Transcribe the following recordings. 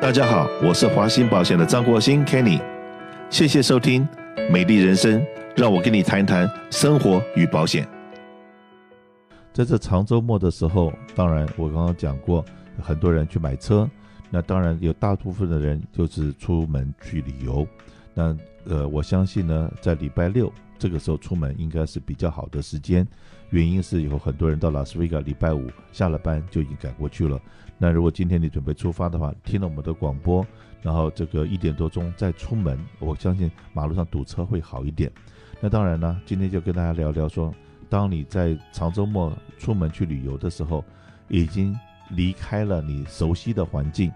大家好，我是华兴保险的张国兴 Kenny，谢谢收听美丽人生，让我跟你谈一谈生活与保险。在这长周末的时候，当然我刚刚讲过，很多人去买车，那当然有大部分的人就是出门去旅游。那呃，我相信呢，在礼拜六这个时候出门应该是比较好的时间，原因是有很多人到拉斯维加，礼拜五下了班就已经赶过去了。那如果今天你准备出发的话，听了我们的广播，然后这个一点多钟再出门，我相信马路上堵车会好一点。那当然呢，今天就跟大家聊聊说，当你在长周末出门去旅游的时候，已经离开了你熟悉的环境，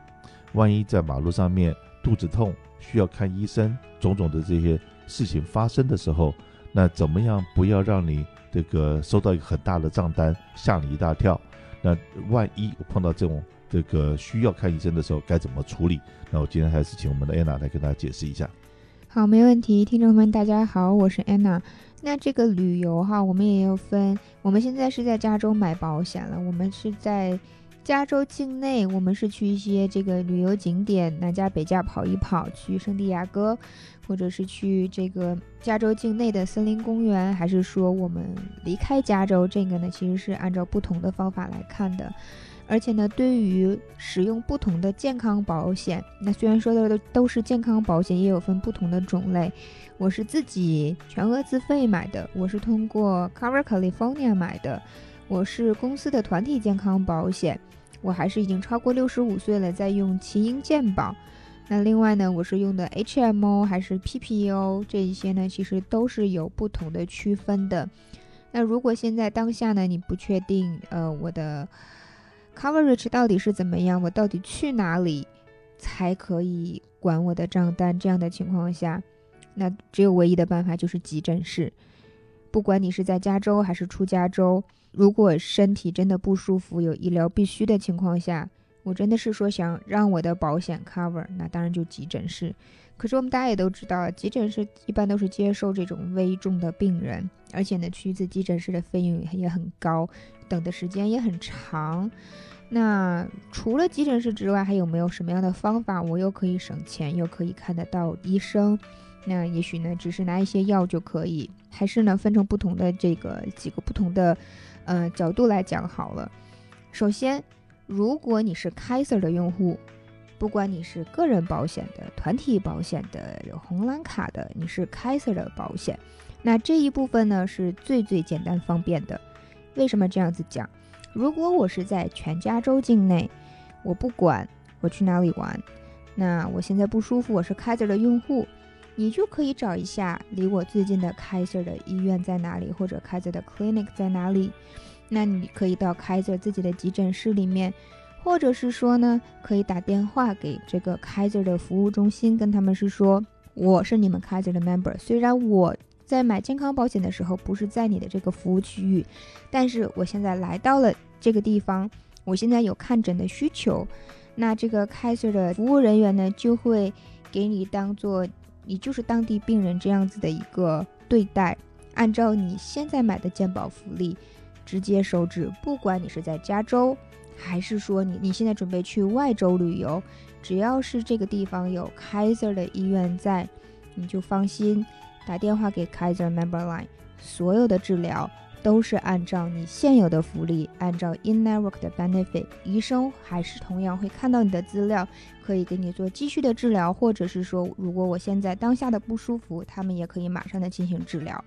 万一在马路上面肚子痛需要看医生，种种的这些事情发生的时候，那怎么样不要让你这个收到一个很大的账单，吓你一大跳？那万一碰到这种。这个需要看医生的时候该怎么处理？那我今天还是请我们的安娜来跟大家解释一下。好，没问题，听众朋友们大家好，我是安娜。那这个旅游哈，我们也要分。我们现在是在加州买保险了，我们是在加州境内，我们是去一些这个旅游景点，南加北加跑一跑，去圣地亚哥，或者是去这个加州境内的森林公园，还是说我们离开加州？这个呢，其实是按照不同的方法来看的。而且呢，对于使用不同的健康保险，那虽然说的都都是健康保险，也有分不同的种类。我是自己全额自费买的，我是通过 Cover California 买的，我是公司的团体健康保险，我还是已经超过六十五岁了，在用奇英健保。那另外呢，我是用的 HMO 还是 PPO，这一些呢，其实都是有不同的区分的。那如果现在当下呢，你不确定，呃，我的。Coverage 到底是怎么样？我到底去哪里才可以管我的账单？这样的情况下，那只有唯一的办法就是急诊室。不管你是在加州还是出加州，如果身体真的不舒服，有医疗必须的情况下，我真的是说想让我的保险 cover，那当然就急诊室。可是我们大家也都知道，急诊室一般都是接受这种危重的病人，而且呢，去一次急诊室的费用也很高，等的时间也很长。那除了急诊室之外，还有没有什么样的方法，我又可以省钱，又可以看得到医生？那也许呢，只是拿一些药就可以，还是呢，分成不同的这个几个不同的呃角度来讲好了。首先，如果你是 Kaiser 的用户。不管你是个人保险的、团体保险的、有红蓝卡的，你是 Kaiser 的保险，那这一部分呢是最最简单方便的。为什么这样子讲？如果我是在全加州境内，我不管我去哪里玩，那我现在不舒服，我是 Kaiser 的用户，你就可以找一下离我最近的 Kaiser 的医院在哪里，或者 Kaiser 的 clinic 在哪里。那你可以到 Kaiser 自己的急诊室里面。或者是说呢，可以打电话给这个 Kaiser 的服务中心，跟他们是说，我是你们 Kaiser 的 member。虽然我在买健康保险的时候不是在你的这个服务区域，但是我现在来到了这个地方，我现在有看诊的需求，那这个 Kaiser 的服务人员呢，就会给你当做你就是当地病人这样子的一个对待，按照你现在买的健保福利直接收治，不管你是在加州。还是说你你现在准备去外州旅游，只要是这个地方有 Kaiser 的医院在，你就放心打电话给 Kaiser Member Line，所有的治疗都是按照你现有的福利，按照 In-Network 的 Benefit，医生还是同样会看到你的资料，可以给你做继续的治疗，或者是说如果我现在当下的不舒服，他们也可以马上的进行治疗。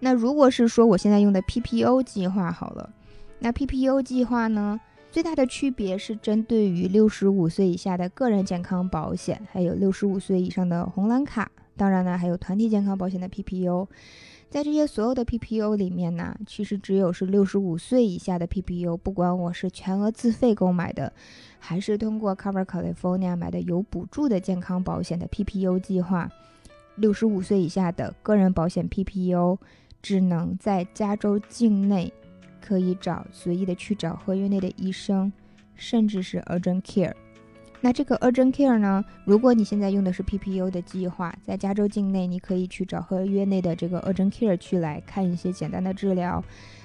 那如果是说我现在用的 PPO 计划好了。那 PPO 计划呢，最大的区别是针对于六十五岁以下的个人健康保险，还有六十五岁以上的红蓝卡，当然呢还有团体健康保险的 PPO。在这些所有的 PPO 里面呢，其实只有是六十五岁以下的 PPO，不管我是全额自费购买的，还是通过 Cover California 买的有补助的健康保险的 PPO 计划，六十五岁以下的个人保险 PPO 只能在加州境内。可以找随意的去找合约内的医生，甚至是 urgent care。那这个 urgent care 呢？如果你现在用的是 PPO 的计划，在加州境内，你可以去找合约内的这个 urgent care 去来看一些简单的治疗。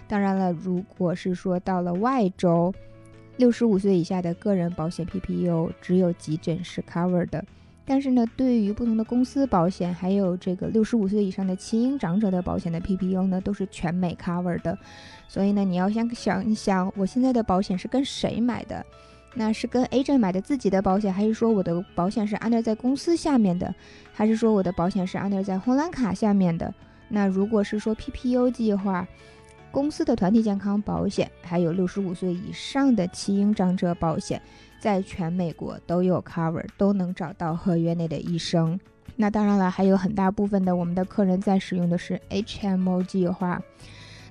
当然了，如果是说到了外州，六十五岁以下的个人保险 PPO 只有急诊是 cover 的。但是呢，对于不同的公司保险，还有这个六十五岁以上的耆婴长者的保险的 PPO 呢，都是全美 cover 的。所以呢，你要先想一想，我现在的保险是跟谁买的？那是跟 agent 买的自己的保险，还是说我的保险是 under 在公司下面的，还是说我的保险是 under 在红蓝卡下面的？那如果是说 PPO 计划，公司的团体健康保险，还有六十五岁以上的弃婴长者保险。在全美国都有 cover，都能找到合约内的医生。那当然了，还有很大部分的我们的客人在使用的是 HMO 计划。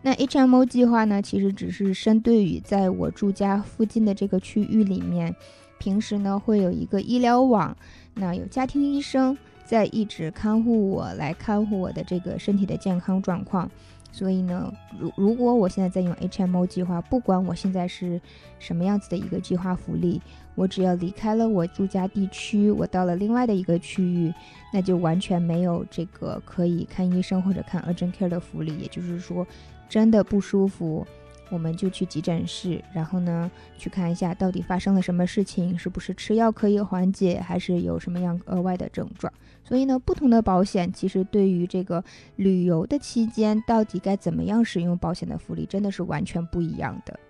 那 HMO 计划呢，其实只是针对于在我住家附近的这个区域里面，平时呢会有一个医疗网，那有家庭医生在一直看护我，来看护我的这个身体的健康状况。所以呢，如如果我现在在用 HMO 计划，不管我现在是什么样子的一个计划福利，我只要离开了我住家地区，我到了另外的一个区域，那就完全没有这个可以看医生或者看 urgent care 的福利。也就是说，真的不舒服，我们就去急诊室，然后呢，去看一下到底发生了什么事情，是不是吃药可以缓解，还是有什么样额外的症状。所以呢，不同的保险其实对于这个旅游的期间到底该怎么样使用保险的福利，真的是完全不一样的。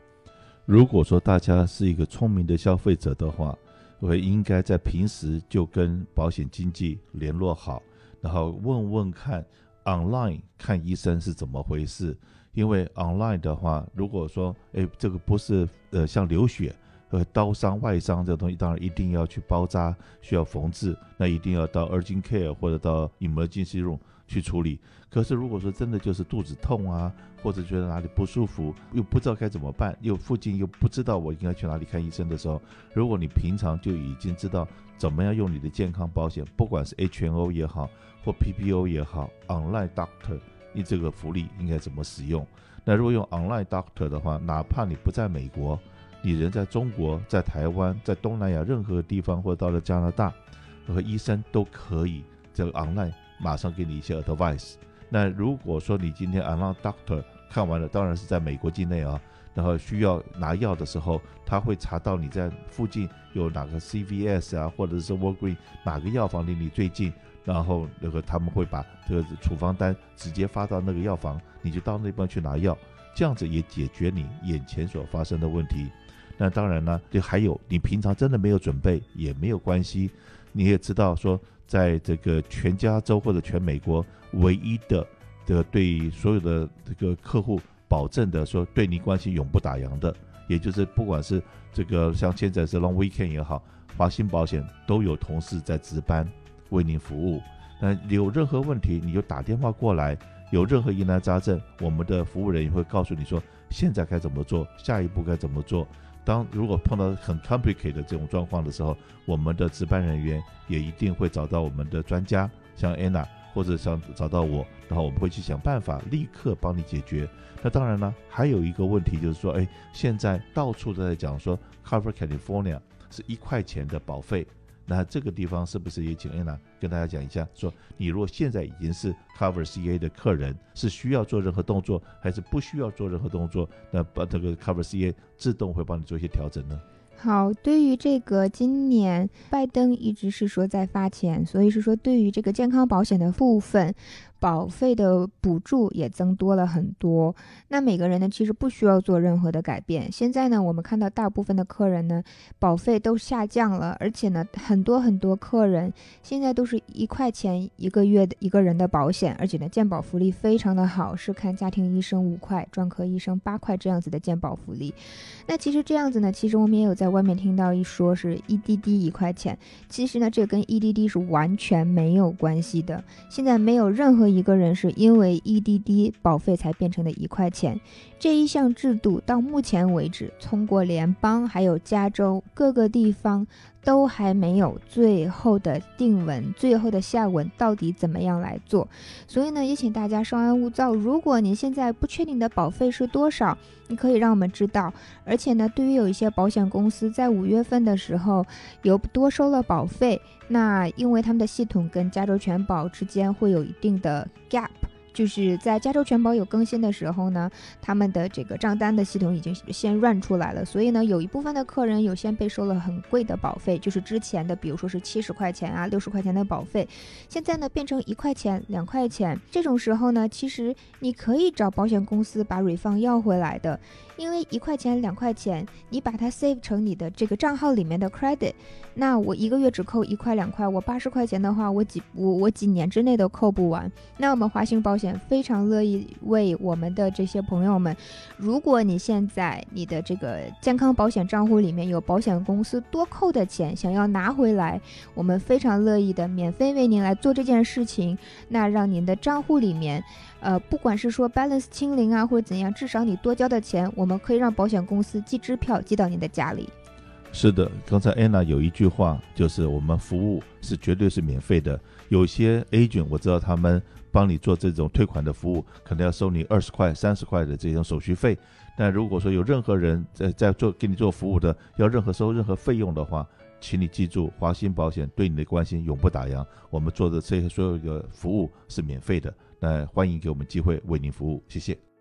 如果说大家是一个聪明的消费者的话，我应该在平时就跟保险经纪联络好，然后问问看 online 看医生是怎么回事。因为 online 的话，如果说哎这个不是呃像流血。呃，刀伤、外伤这个东西，当然一定要去包扎，需要缝制，那一定要到 urgent care 或者到 emergency room 去处理。可是如果说真的就是肚子痛啊，或者觉得哪里不舒服，又不知道该怎么办，又附近又不知道我应该去哪里看医生的时候，如果你平常就已经知道怎么样用你的健康保险，不管是 HMO 也好，或 PPO 也好，online doctor，你这个福利应该怎么使用？那如果用 online doctor 的话，哪怕你不在美国。你人在中国，在台湾，在东南亚任何地方，或者到了加拿大，和医生都可以这个 online 马上给你一些 advice。那如果说你今天 online doctor 看完了，当然是在美国境内啊，然后需要拿药的时候，他会查到你在附近有哪个 CVS 啊，或者是 Walgreen 哪个药房离你最近，然后那个他们会把这个处方单直接发到那个药房，你就到那边去拿药，这样子也解决你眼前所发生的问题。那当然呢，就还有你平常真的没有准备也没有关系，你也知道说，在这个全加州或者全美国唯一的的对所有的这个客户保证的说对你关系永不打烊的，也就是不管是这个像现在是 Long Weekend 也好，华兴保险都有同事在值班为您服务。那有任何问题你就打电话过来，有任何疑难杂症，我们的服务人员会告诉你说现在该怎么做，下一步该怎么做。当如果碰到很 complicated 的这种状况的时候，我们的值班人员也一定会找到我们的专家，像 Anna 或者像找到我，然后我们会去想办法立刻帮你解决。那当然呢，还有一个问题就是说，哎，现在到处都在讲说 Cover California 是一块钱的保费。那这个地方是不是也请 Anna 跟大家讲一下？说你如果现在已经是 Cover CA 的客人，是需要做任何动作，还是不需要做任何动作？那把这个 Cover CA 自动会帮你做一些调整呢？好，对于这个今年拜登一直是说在发钱，所以是说对于这个健康保险的部分。保费的补助也增多了很多，那每个人呢，其实不需要做任何的改变。现在呢，我们看到大部分的客人呢，保费都下降了，而且呢，很多很多客人现在都是一块钱一个月的一个人的保险，而且呢，健保福利非常的好，是看家庭医生五块，专科医生八块这样子的健保福利。那其实这样子呢，其实我们也有在外面听到一说是 EDD 一块钱，其实呢，这跟 EDD 是完全没有关系的。现在没有任何。一个人是因为 EDD 保费才变成的一块钱，这一项制度到目前为止，通过联邦还有加州各个地方。都还没有最后的定文，最后的下文到底怎么样来做？所以呢，也请大家稍安勿躁。如果您现在不确定的保费是多少，你可以让我们知道。而且呢，对于有一些保险公司在五月份的时候有多收了保费，那因为他们的系统跟加州全保之间会有一定的 gap。就是在加州全保有更新的时候呢，他们的这个账单的系统已经先 run 出来了，所以呢，有一部分的客人有先被收了很贵的保费，就是之前的，比如说是七十块钱啊、六十块钱的保费，现在呢变成一块钱、两块钱，这种时候呢，其实你可以找保险公司把 refund 要回来的。因为一块钱、两块钱，你把它 save 成你的这个账号里面的 credit，那我一个月只扣一块两块，我八十块钱的话，我几我我几年之内都扣不完。那我们华兴保险非常乐意为我们的这些朋友们，如果你现在你的这个健康保险账户里面有保险公司多扣的钱，想要拿回来，我们非常乐意的免费为您来做这件事情，那让您的账户里面。呃，不管是说 balance 清零啊，或者怎样，至少你多交的钱，我们可以让保险公司寄支票寄到您的家里。是的，刚才安娜有一句话，就是我们服务是绝对是免费的。有些 agent 我知道他们帮你做这种退款的服务，可能要收你二十块、三十块的这种手续费。但如果说有任何人在在做给你做服务的，要任何收任何费用的话，请你记住，华鑫保险对你的关心永不打烊。我们做的这些所有的服务是免费的。那欢迎给我们机会为您服务，谢谢。